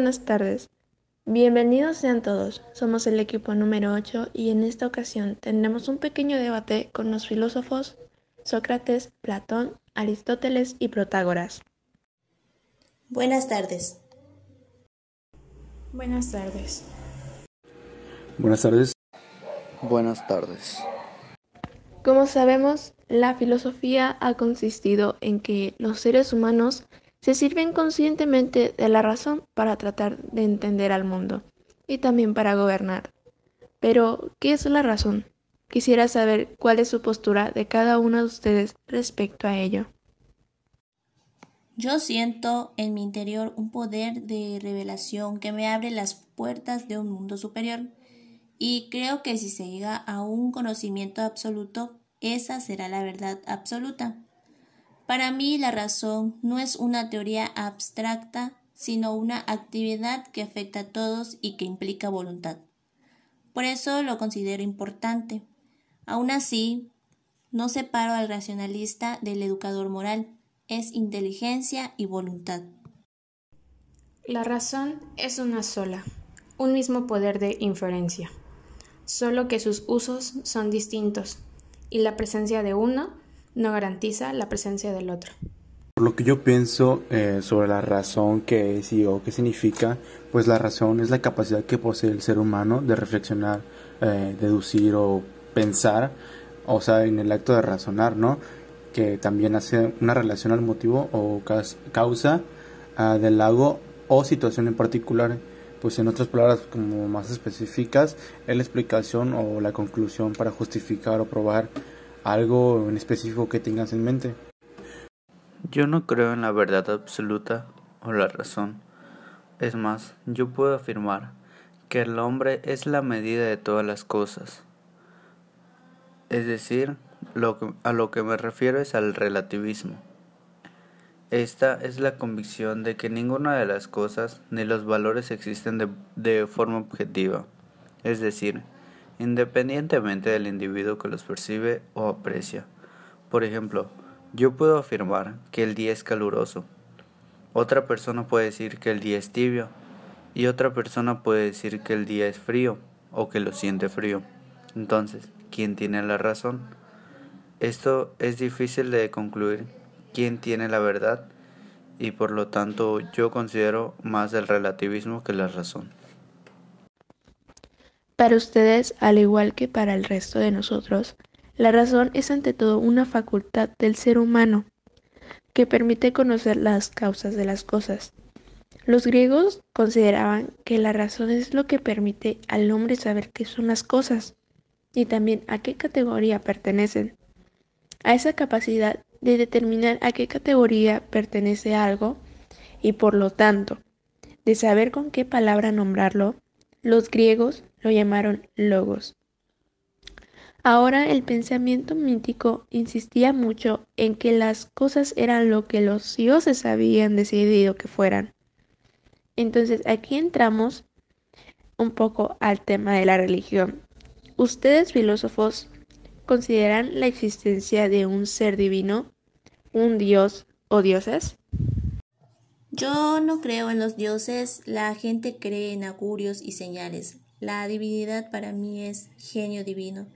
buenas tardes. Bienvenidos sean todos. Somos el equipo número 8 y en esta ocasión tendremos un pequeño debate con los filósofos Sócrates, Platón, Aristóteles y Protágoras. Buenas tardes. Buenas tardes. Buenas tardes. Buenas tardes. Como sabemos, la filosofía ha consistido en que los seres humanos se sirven conscientemente de la razón para tratar de entender al mundo y también para gobernar. Pero, ¿qué es la razón? Quisiera saber cuál es su postura de cada uno de ustedes respecto a ello. Yo siento en mi interior un poder de revelación que me abre las puertas de un mundo superior y creo que si se llega a un conocimiento absoluto, esa será la verdad absoluta. Para mí la razón no es una teoría abstracta, sino una actividad que afecta a todos y que implica voluntad. Por eso lo considero importante. Aún así, no separo al racionalista del educador moral, es inteligencia y voluntad. La razón es una sola, un mismo poder de inferencia, solo que sus usos son distintos y la presencia de uno no garantiza la presencia del otro. Por lo que yo pienso eh, sobre la razón que es y o qué significa, pues la razón es la capacidad que posee el ser humano de reflexionar, eh, deducir o pensar, o sea, en el acto de razonar, ¿no? Que también hace una relación al motivo o causa uh, del algo o situación en particular. Pues en otras palabras como más específicas, es la explicación o la conclusión para justificar o probar algo en específico que tengas en mente. Yo no creo en la verdad absoluta o la razón. Es más, yo puedo afirmar que el hombre es la medida de todas las cosas. Es decir, a lo que me refiero es al relativismo. Esta es la convicción de que ninguna de las cosas ni los valores existen de, de forma objetiva. Es decir, independientemente del individuo que los percibe o aprecia. Por ejemplo, yo puedo afirmar que el día es caluroso. Otra persona puede decir que el día es tibio. Y otra persona puede decir que el día es frío o que lo siente frío. Entonces, ¿quién tiene la razón? Esto es difícil de concluir quién tiene la verdad y por lo tanto yo considero más el relativismo que la razón. Para ustedes, al igual que para el resto de nosotros, la razón es ante todo una facultad del ser humano que permite conocer las causas de las cosas. Los griegos consideraban que la razón es lo que permite al hombre saber qué son las cosas y también a qué categoría pertenecen. A esa capacidad de determinar a qué categoría pertenece algo y por lo tanto de saber con qué palabra nombrarlo, los griegos lo llamaron logos. Ahora el pensamiento mítico insistía mucho en que las cosas eran lo que los dioses habían decidido que fueran. Entonces aquí entramos un poco al tema de la religión. ¿Ustedes filósofos consideran la existencia de un ser divino, un dios o dioses? Yo no creo en los dioses, la gente cree en augurios y señales. La divinidad para mí es genio divino.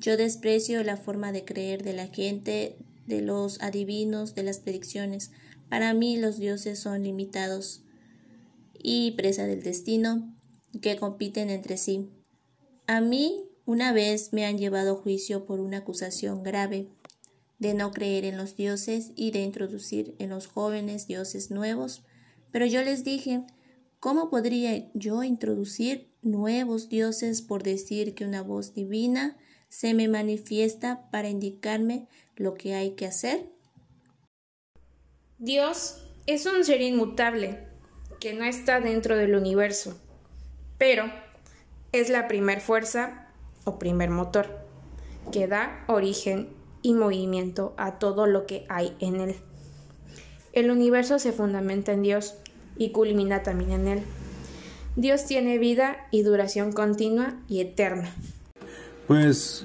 Yo desprecio la forma de creer de la gente, de los adivinos, de las predicciones. Para mí los dioses son limitados y presa del destino que compiten entre sí. A mí una vez me han llevado a juicio por una acusación grave de no creer en los dioses y de introducir en los jóvenes dioses nuevos, pero yo les dije, ¿cómo podría yo introducir nuevos dioses por decir que una voz divina se me manifiesta para indicarme lo que hay que hacer? Dios es un ser inmutable que no está dentro del universo, pero es la primer fuerza o primer motor que da origen y movimiento a todo lo que hay en él. El universo se fundamenta en Dios y culmina también en él. Dios tiene vida y duración continua y eterna. Pues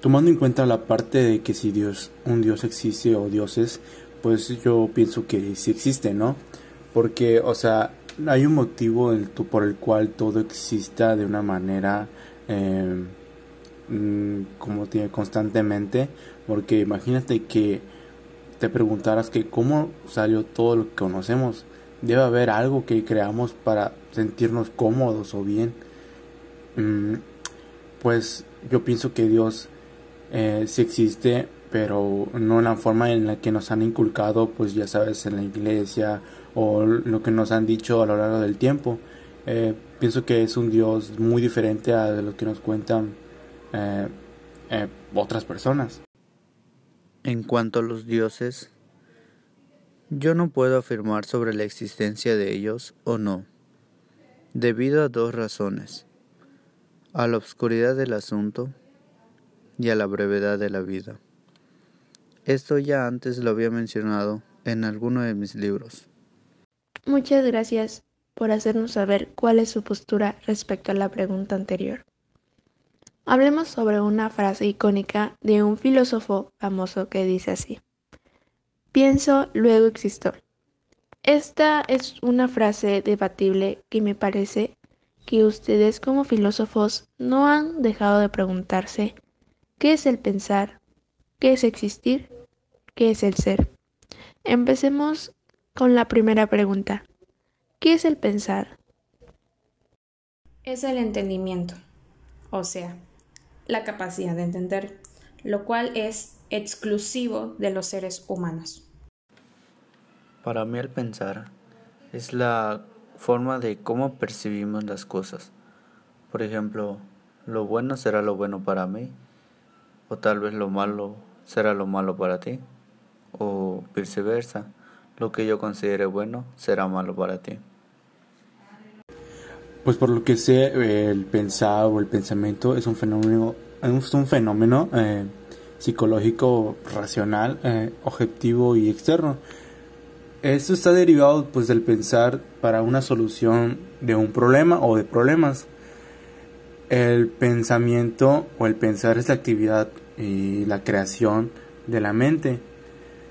tomando en cuenta la parte de que si Dios, un Dios existe o dioses, pues yo pienso que sí existe, ¿no? Porque, o sea, hay un motivo por el cual todo exista de una manera eh, mm, como tiene constantemente, porque imagínate que te preguntaras que cómo salió todo lo que conocemos. Debe haber algo que creamos para sentirnos cómodos o bien. Mm, pues yo pienso que Dios eh, sí existe, pero no en la forma en la que nos han inculcado, pues ya sabes, en la iglesia o lo que nos han dicho a lo largo del tiempo. Eh, pienso que es un Dios muy diferente a lo que nos cuentan eh, otras personas. En cuanto a los dioses, yo no puedo afirmar sobre la existencia de ellos o no, debido a dos razones, a la oscuridad del asunto y a la brevedad de la vida. Esto ya antes lo había mencionado en alguno de mis libros. Muchas gracias por hacernos saber cuál es su postura respecto a la pregunta anterior. Hablemos sobre una frase icónica de un filósofo famoso que dice así. Pienso, luego existo. Esta es una frase debatible que me parece que ustedes como filósofos no han dejado de preguntarse qué es el pensar, qué es existir, qué es el ser. Empecemos con la primera pregunta. ¿Qué es el pensar? Es el entendimiento, o sea, la capacidad de entender, lo cual es exclusivo de los seres humanos. Para mí el pensar es la forma de cómo percibimos las cosas. Por ejemplo, lo bueno será lo bueno para mí, o tal vez lo malo será lo malo para ti, o viceversa, lo que yo considere bueno será malo para ti. Pues por lo que sé, el pensar o el pensamiento es un fenómeno, es un fenómeno eh, psicológico racional, eh, objetivo y externo. Esto está derivado pues del pensar para una solución de un problema o de problemas. El pensamiento o el pensar es la actividad y la creación de la mente.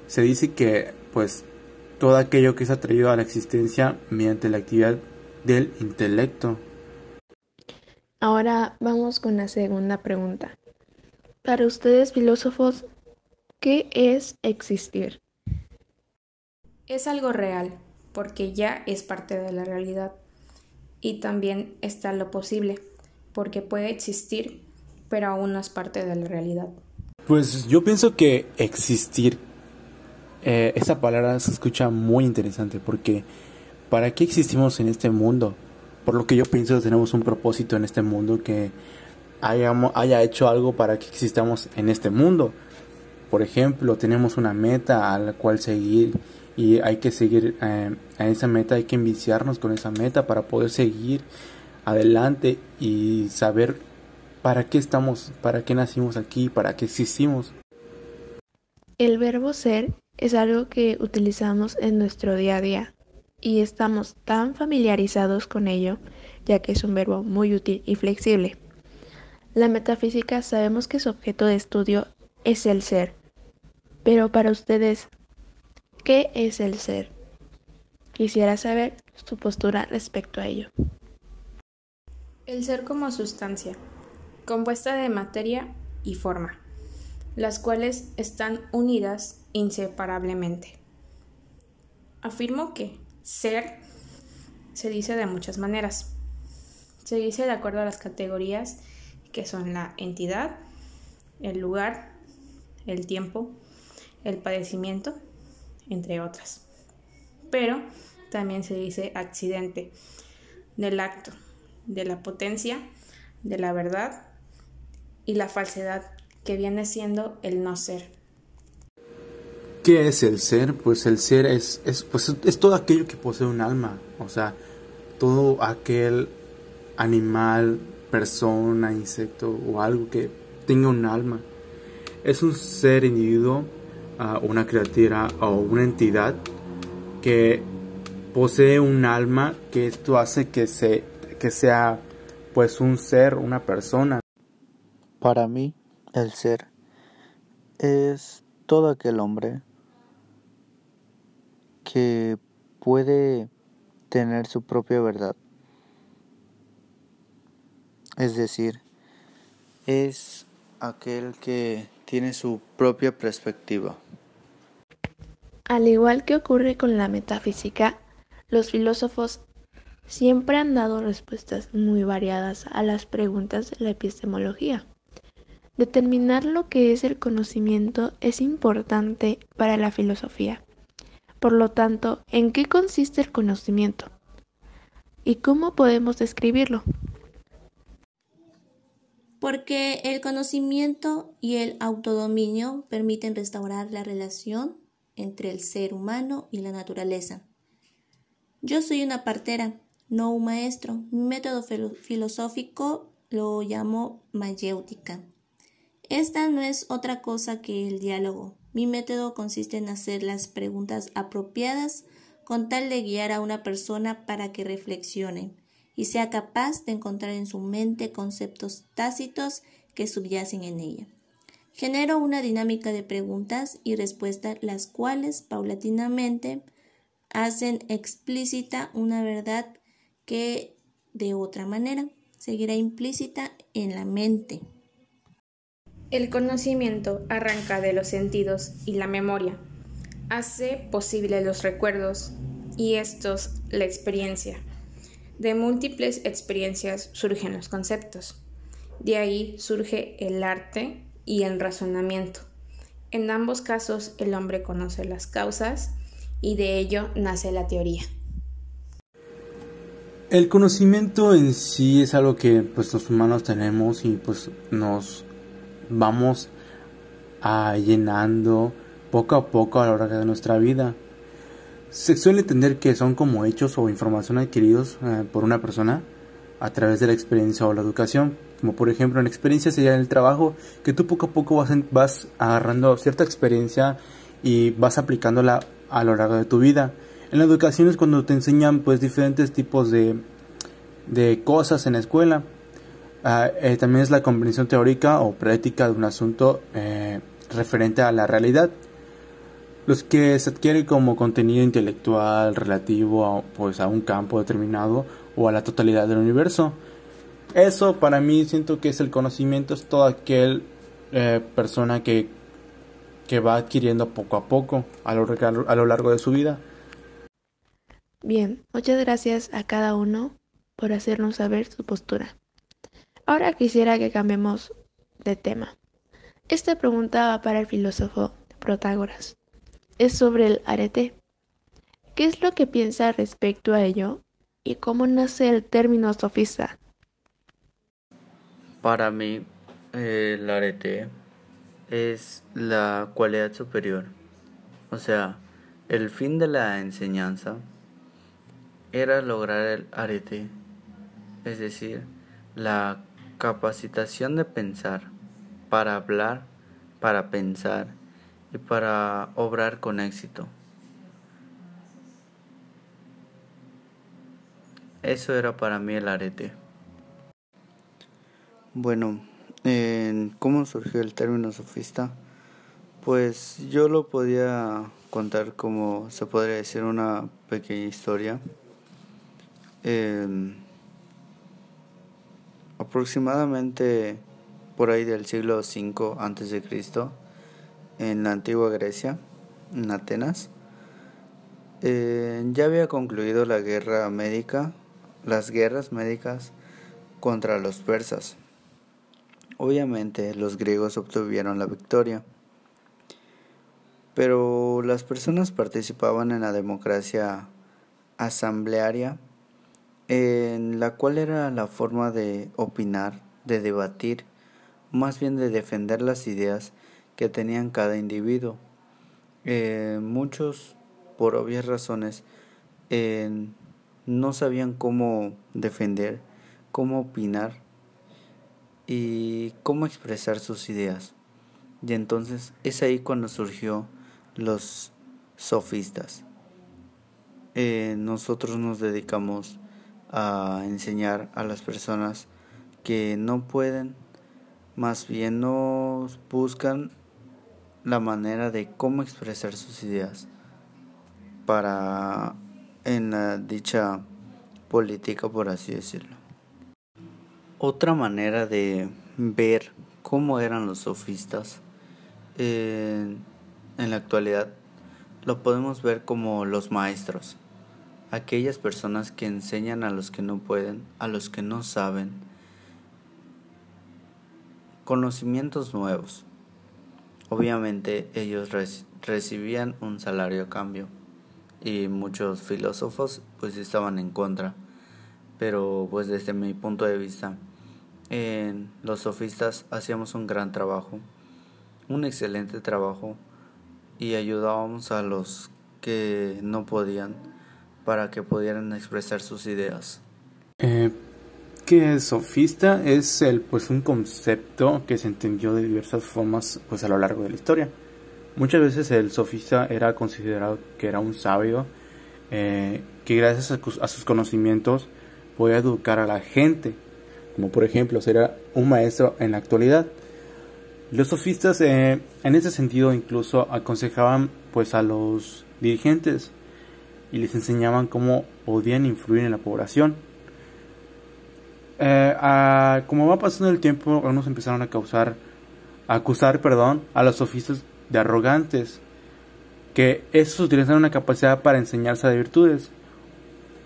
Se dice que pues todo aquello que es atraído a la existencia mediante la actividad del intelecto. Ahora vamos con la segunda pregunta. Para ustedes filósofos, ¿qué es existir? Es algo real, porque ya es parte de la realidad. Y también está lo posible, porque puede existir, pero aún no es parte de la realidad. Pues yo pienso que existir, eh, esa palabra se escucha muy interesante, porque ¿Para qué existimos en este mundo? Por lo que yo pienso tenemos un propósito en este mundo que haya hecho algo para que existamos en este mundo. Por ejemplo, tenemos una meta a la cual seguir y hay que seguir eh, a esa meta, hay que enviciarnos con esa meta para poder seguir adelante y saber para qué estamos, para qué nacimos aquí, para qué existimos. El verbo ser es algo que utilizamos en nuestro día a día y estamos tan familiarizados con ello, ya que es un verbo muy útil y flexible. La metafísica sabemos que su objeto de estudio es el ser, pero para ustedes, ¿qué es el ser? Quisiera saber su postura respecto a ello. El ser como sustancia, compuesta de materia y forma, las cuales están unidas inseparablemente. Afirmo que ser se dice de muchas maneras. Se dice de acuerdo a las categorías que son la entidad, el lugar, el tiempo, el padecimiento, entre otras. Pero también se dice accidente del acto, de la potencia, de la verdad y la falsedad, que viene siendo el no ser. ¿Qué es el ser? Pues el ser es, es, pues es todo aquello que posee un alma, o sea, todo aquel animal, persona, insecto o algo que tenga un alma. Es un ser individuo, uh, una criatura o una entidad que posee un alma que esto hace que, se, que sea pues un ser, una persona. Para mí, el ser es todo aquel hombre que puede tener su propia verdad. Es decir, es aquel que tiene su propia perspectiva. Al igual que ocurre con la metafísica, los filósofos siempre han dado respuestas muy variadas a las preguntas de la epistemología. Determinar lo que es el conocimiento es importante para la filosofía. Por lo tanto, ¿en qué consiste el conocimiento? ¿Y cómo podemos describirlo? Porque el conocimiento y el autodominio permiten restaurar la relación entre el ser humano y la naturaleza. Yo soy una partera, no un maestro. Mi método filosófico lo llamo mayéutica. Esta no es otra cosa que el diálogo. Mi método consiste en hacer las preguntas apropiadas con tal de guiar a una persona para que reflexione y sea capaz de encontrar en su mente conceptos tácitos que subyacen en ella. Genero una dinámica de preguntas y respuestas las cuales paulatinamente hacen explícita una verdad que de otra manera seguirá implícita en la mente. El conocimiento arranca de los sentidos y la memoria, hace posible los recuerdos y estos la experiencia. De múltiples experiencias surgen los conceptos. De ahí surge el arte y el razonamiento. En ambos casos el hombre conoce las causas y de ello nace la teoría. El conocimiento en sí es algo que pues los humanos tenemos y pues nos vamos a llenando poco a poco a lo largo de nuestra vida. Se suele entender que son como hechos o información adquiridos eh, por una persona a través de la experiencia o la educación. Como por ejemplo en experiencia sería en el trabajo, que tú poco a poco vas, vas agarrando cierta experiencia y vas aplicándola a lo largo de tu vida. En la educación es cuando te enseñan pues diferentes tipos de, de cosas en la escuela. Ah, eh, también es la comprensión teórica o práctica de un asunto eh, referente a la realidad. Los que se adquiere como contenido intelectual relativo a, pues, a un campo determinado o a la totalidad del universo. Eso para mí siento que es el conocimiento, es toda aquel eh, persona que, que va adquiriendo poco a poco a lo, a lo largo de su vida. Bien, muchas gracias a cada uno por hacernos saber su postura. Ahora quisiera que cambiemos de tema. Esta pregunta va para el filósofo Protágoras. Es sobre el arete. ¿Qué es lo que piensa respecto a ello y cómo nace el término sofista? Para mí, el arete es la cualidad superior. O sea, el fin de la enseñanza era lograr el arete, es decir, la capacitación de pensar, para hablar, para pensar y para obrar con éxito. Eso era para mí el arete. Bueno, ¿cómo surgió el término sofista? Pues yo lo podía contar como se podría decir una pequeña historia. Em, aproximadamente por ahí del siglo V antes de Cristo en la antigua Grecia, en Atenas, eh, ya había concluido la guerra médica, las guerras médicas contra los persas. Obviamente los griegos obtuvieron la victoria, pero las personas participaban en la democracia asamblearia en la cual era la forma de opinar, de debatir, más bien de defender las ideas que tenían cada individuo. Eh, muchos, por obvias razones, eh, no sabían cómo defender, cómo opinar y cómo expresar sus ideas. Y entonces es ahí cuando surgió los sofistas. Eh, nosotros nos dedicamos a enseñar a las personas que no pueden, más bien no buscan la manera de cómo expresar sus ideas para en la dicha política, por así decirlo. Otra manera de ver cómo eran los sofistas en la actualidad lo podemos ver como los maestros, aquellas personas que enseñan a los que no pueden, a los que no saben, conocimientos nuevos. Obviamente ellos recibían un salario a cambio y muchos filósofos pues estaban en contra, pero pues desde mi punto de vista en los sofistas hacíamos un gran trabajo, un excelente trabajo y ayudábamos a los que no podían para que pudieran expresar sus ideas. Eh, ¿Qué es sofista? Es el, pues un concepto que se entendió de diversas formas pues a lo largo de la historia. Muchas veces el sofista era considerado que era un sabio eh, que gracias a, sus conocimientos podía educar a la gente, como por ejemplo ser un maestro en la actualidad. Los sofistas eh, en ese sentido incluso aconsejaban pues a los dirigentes y les enseñaban cómo podían influir en la población. Eh, como va pasando el tiempo, algunos empezaron a causar, a acusar, perdón, a los sofistas de arrogantes, que esos utilizaron una capacidad para enseñarse de virtudes.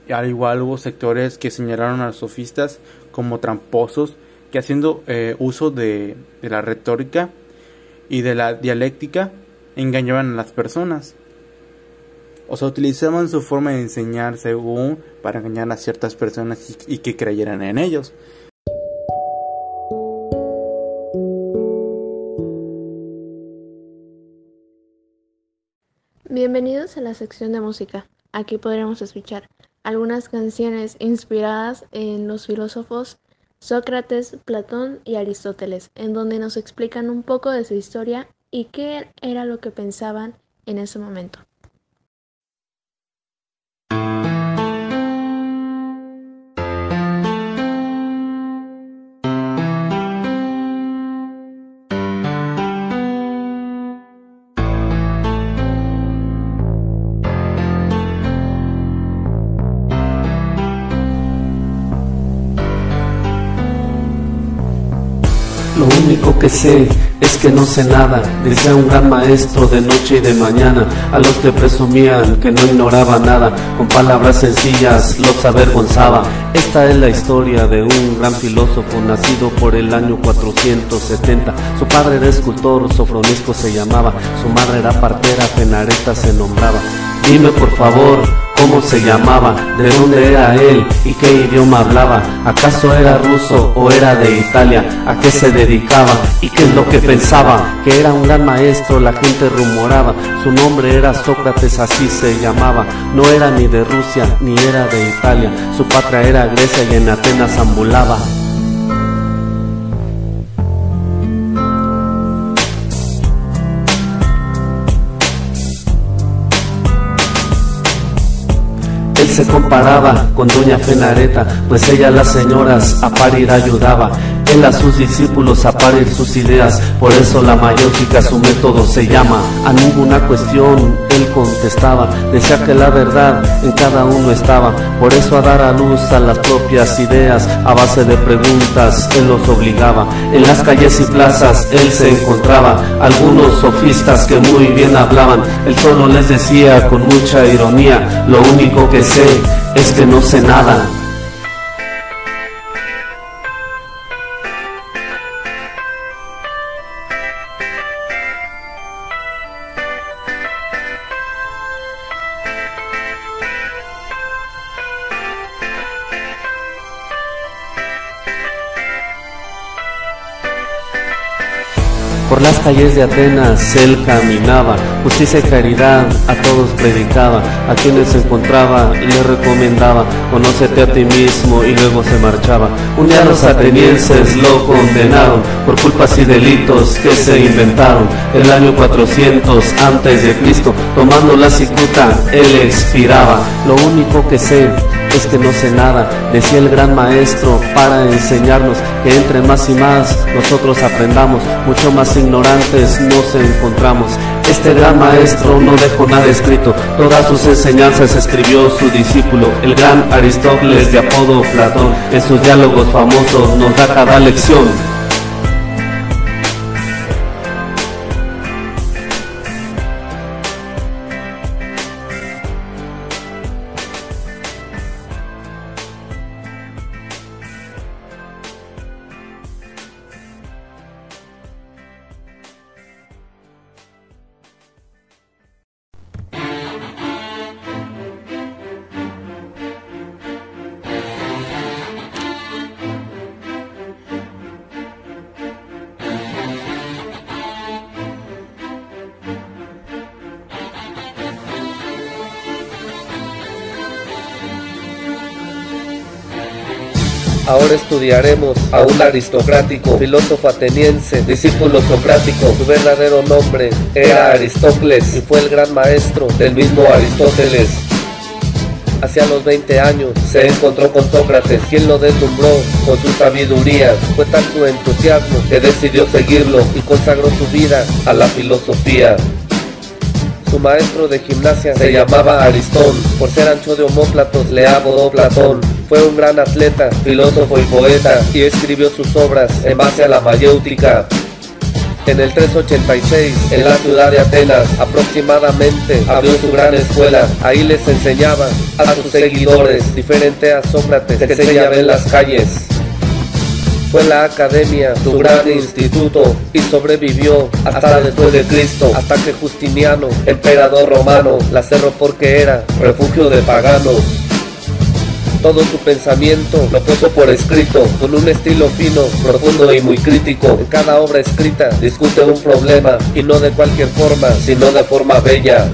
Y al igual hubo sectores que señalaron a los sofistas como tramposos que haciendo eh, uso de la retórica y de la dialéctica engañaban a las personas. O sea, utilizaban su forma de enseñar según para engañar a ciertas personas y, y que creyeran en ellos. Bienvenidos a la sección de música. Aquí podremos escuchar algunas canciones inspiradas en los filósofos Sócrates, Platón y Aristóteles, en donde nos explican un poco de su historia y qué era lo que pensaban en ese momento. Que sé es que no sé nada, decía un gran maestro de noche y de mañana, a los que presumían que no ignoraba nada, con palabras sencillas los avergonzaba. Esta es la historia de un gran filósofo nacido por el año 470. Su padre era escultor, Sofronisco se llamaba, su madre era partera, Penareta se nombraba. Dime por favor, ¿cómo se llamaba? ¿De dónde era él? ¿Y qué idioma hablaba? ¿Acaso era ruso o era de Italia? ¿A qué se dedicaba? ¿Y qué es lo que pensaba? Que era un gran maestro, la gente rumoraba. Su nombre era Sócrates, así se llamaba. No era ni de Rusia ni era de Italia. Su patria era Grecia y en Atenas ambulaba. Se comparaba con doña Fenareta, pues ella las señoras a parir ayudaba. Él a sus discípulos a parir sus ideas, por eso la mayótica su método se llama. A ninguna cuestión él contestaba, decía que la verdad en cada uno estaba, por eso a dar a luz a las propias ideas, a base de preguntas él los obligaba. En las calles y plazas él se encontraba, algunos sofistas que muy bien hablaban, él solo les decía con mucha ironía, lo único que sé es que no sé nada. Calles de Atenas él caminaba, justicia y caridad a todos predicaba, a quienes encontraba le recomendaba, conócete a ti mismo y luego se marchaba. Un día los atenienses lo condenaron por culpas y delitos que se inventaron. El año 400 antes de Cristo, tomando la cicuta, él expiraba. Lo único que sé es que no sé nada, decía el gran maestro para enseñarnos que entre más y más nosotros aprendamos, mucho más ignorantes nos encontramos. Este gran maestro no dejó nada escrito, todas sus enseñanzas escribió su discípulo, el gran Aristóteles de apodo Platón. En sus diálogos famosos nos da cada lección a un aristocrático filósofo ateniense, discípulo socrático. Su verdadero nombre era Aristócles y fue el gran maestro del mismo Aristóteles. Hacia los 20 años se encontró con Sócrates, quien lo deslumbró con su sabiduría. Fue tal su entusiasmo que decidió seguirlo y consagró su vida a la filosofía. Su maestro de gimnasia se llamaba Aristón, por ser ancho de homóplatos le abodó Platón. Fue un gran atleta, filósofo y poeta, y escribió sus obras en base a la mayéutica. En el 386, en la ciudad de Atenas, aproximadamente abrió su gran escuela. Ahí les enseñaba a sus seguidores, diferente a Sócrates, que se llama en las calles. Fue la academia su gran instituto y sobrevivió hasta después de Cristo, hasta que Justiniano, emperador romano, la cerró porque era refugio de paganos. Todo su pensamiento lo puso por escrito, con un estilo fino, profundo y muy crítico. En cada obra escrita discute un problema, y no de cualquier forma, sino de forma bella.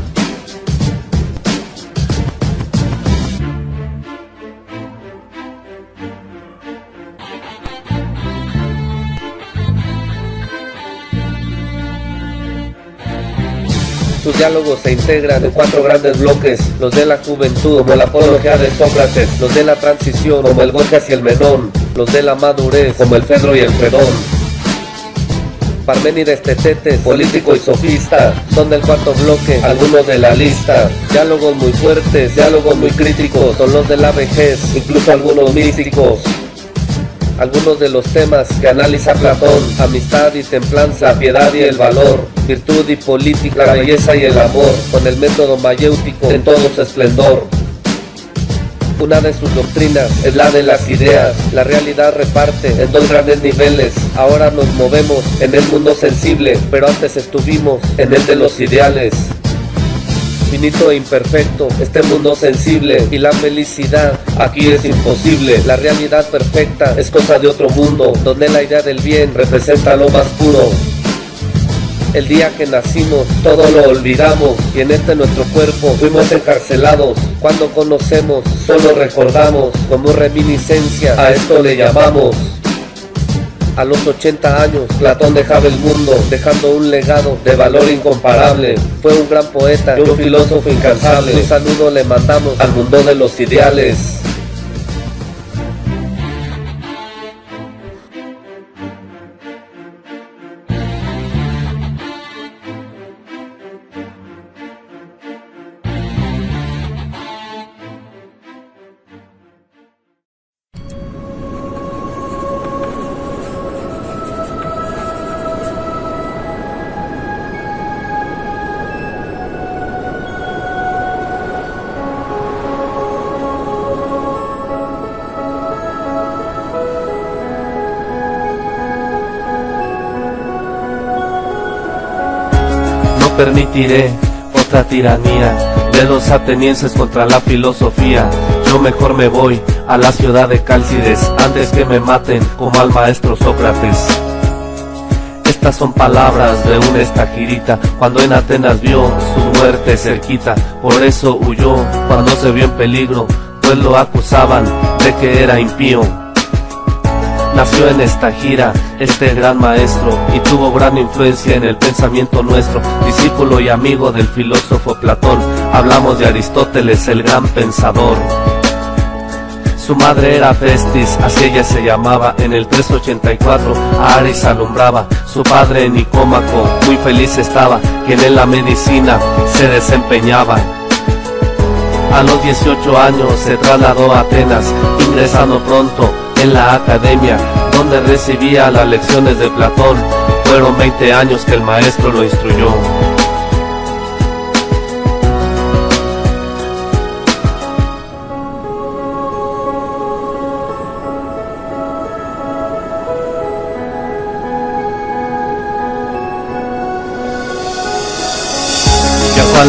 Diálogos se integran en cuatro grandes bloques, los de la juventud, como la apología de Sócrates, los de la transición, como el Gorgias y el Menón, los de la madurez, como el Fedro y el Fredón. Parménides Tetete, político y sofista, son del cuarto bloque, algunos de la lista. Diálogos muy fuertes, diálogos muy críticos, son los de la vejez, incluso algunos místicos. Algunos de los temas que analiza Platón, amistad y templanza, piedad y el valor, virtud y política, la belleza y el amor, con el método mayéutico en todo su esplendor. Una de sus doctrinas es la de las ideas. La realidad reparte en dos grandes niveles. Ahora nos movemos en el mundo sensible, pero antes estuvimos en el de los ideales finito e imperfecto, este mundo sensible y la felicidad aquí es imposible. La realidad perfecta es cosa de otro mundo, donde la idea del bien representa lo más puro. El día que nacimos todo lo olvidamos y en este nuestro cuerpo fuimos encarcelados. Cuando conocemos solo recordamos como reminiscencia a esto le llamamos. A los 80 años, Platón dejaba el mundo, dejando un legado de valor incomparable. Fue un gran poeta y un filósofo incansable. Un saludo le mandamos al mundo de los ideales. Permitiré otra tiranía de los atenienses contra la filosofía. Yo mejor me voy a la ciudad de Cálcides antes que me maten como al maestro Sócrates. Estas son palabras de una estajirita cuando en Atenas vio su muerte cerquita. Por eso huyó cuando se vio en peligro, pues lo acusaban de que era impío. Nació en esta gira este gran maestro y tuvo gran influencia en el pensamiento nuestro, discípulo y amigo del filósofo Platón. Hablamos de Aristóteles, el gran pensador. Su madre era Festis, así ella se llamaba. En el 384 a Aris alumbraba. Su padre Nicómaco muy feliz estaba, quien en la medicina se desempeñaba. A los 18 años se trasladó a Atenas, ingresando pronto en la academia, donde recibía las lecciones de Platón. Fueron 20 años que el maestro lo instruyó.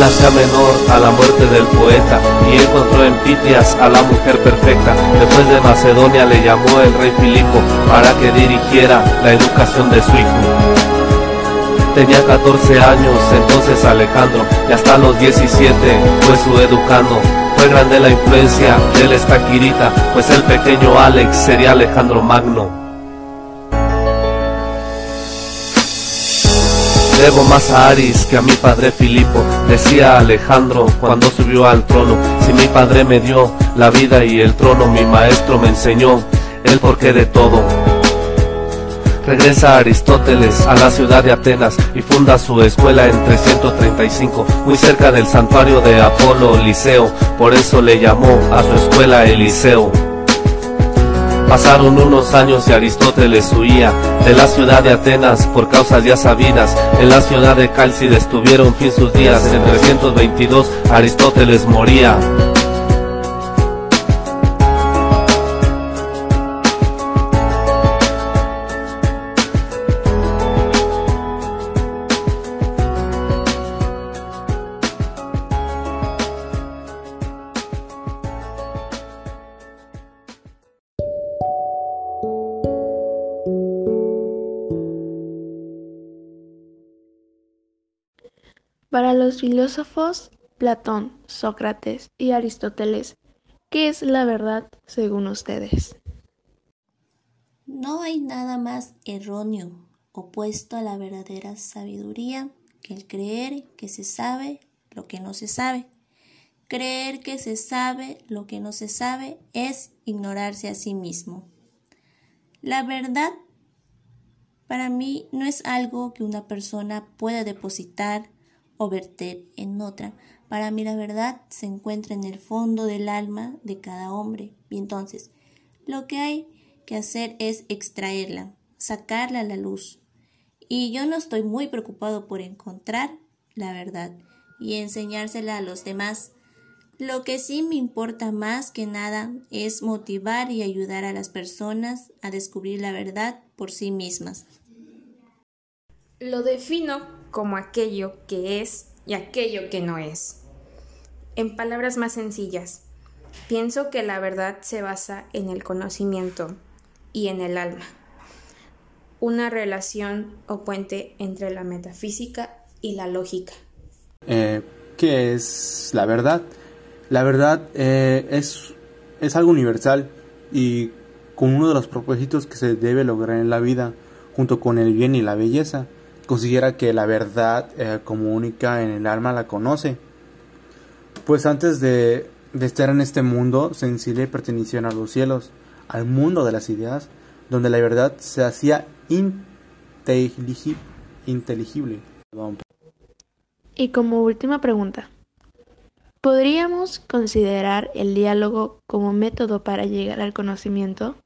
A la Asia Menor a la muerte del poeta y encontró en Pitias a la mujer perfecta. Después de Macedonia le llamó el rey Filipo para que dirigiera la educación de su hijo. Tenía 14 años entonces Alejandro y hasta los 17 fue su educando. Fue grande la influencia del estaquirita, pues el pequeño Alex sería Alejandro Magno. Debo más a Aris que a mi padre Filipo, decía Alejandro cuando subió al trono. Si mi padre me dio la vida y el trono, mi maestro me enseñó el porqué de todo. Regresa Aristóteles a la ciudad de Atenas y funda su escuela en 335, muy cerca del santuario de Apolo Liceo, por eso le llamó a su escuela Eliseo. Pasaron unos años y Aristóteles huía de la ciudad de Atenas por causas ya sabidas. En la ciudad de Cálcides tuvieron fin sus días. En 322 Aristóteles moría. Para los filósofos Platón, Sócrates y Aristóteles, ¿qué es la verdad según ustedes? No hay nada más erróneo, opuesto a la verdadera sabiduría, que el creer que se sabe lo que no se sabe. Creer que se sabe lo que no se sabe es ignorarse a sí mismo. La verdad para mí no es algo que una persona pueda depositar o verter en otra. Para mí la verdad se encuentra en el fondo del alma de cada hombre. Y entonces, lo que hay que hacer es extraerla, sacarla a la luz. Y yo no estoy muy preocupado por encontrar la verdad y enseñársela a los demás. Lo que sí me importa más que nada es motivar y ayudar a las personas a descubrir la verdad por sí mismas. Lo defino como aquello que es y aquello que no es. En palabras más sencillas, pienso que la verdad se basa en el conocimiento y en el alma, una relación o puente entre la metafísica y la lógica. Eh, ¿Qué es la verdad? La verdad eh, es, es algo universal y con uno de los propósitos que se debe lograr en la vida, junto con el bien y la belleza considera que la verdad eh, como única en el alma la conoce. Pues antes de, estar en este mundo sensible pertenecían a los cielos, al mundo de las ideas, donde la verdad se hacía inteligible. Y como última pregunta, ¿podríamos considerar el diálogo como método para llegar al conocimiento?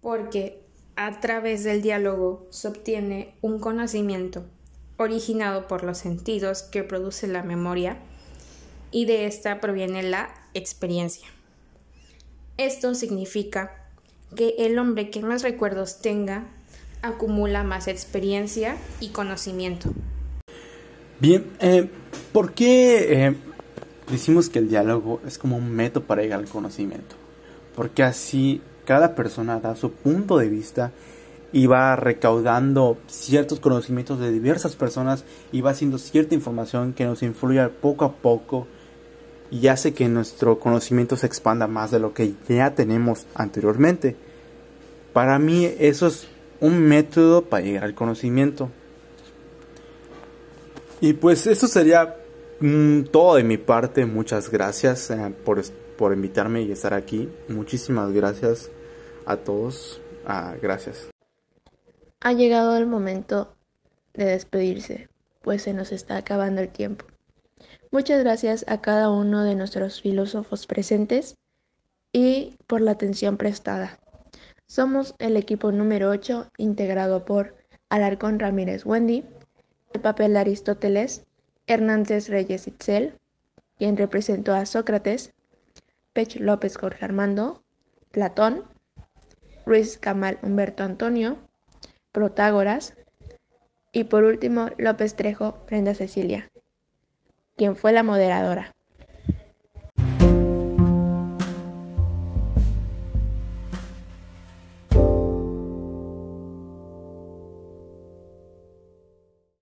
Porque a través del diálogo se obtiene un conocimiento originado por los sentidos que produce la memoria y de esta proviene la experiencia. Esto significa que el hombre que más recuerdos tenga acumula más experiencia y conocimiento. Bien, eh, ¿por qué eh, decimos que el diálogo es como un método para llegar al conocimiento? Porque así cada persona da su punto de vista y va recaudando ciertos conocimientos de diversas personas y va haciendo cierta información que nos influye poco a poco y hace que nuestro conocimiento se expanda más de lo que ya tenemos anteriormente. Para mí eso es un método para llegar al conocimiento. Y pues eso sería mm, todo de mi parte. Muchas gracias eh, por por invitarme y estar aquí. Muchísimas gracias a todos. Gracias. Ha llegado el momento de despedirse, pues se nos está acabando el tiempo. Muchas gracias a cada uno de nuestros filósofos presentes y por la atención prestada. Somos el equipo número 8 integrado por Alarcón Ramírez Wendy, el papel de Aristóteles, Hernández Reyes Itzel, quien representó a Sócrates, Pech López Jorge Armando, Platón, Ruiz Camal Humberto Antonio, Protágoras y por último López Trejo Brenda Cecilia, quien fue la moderadora.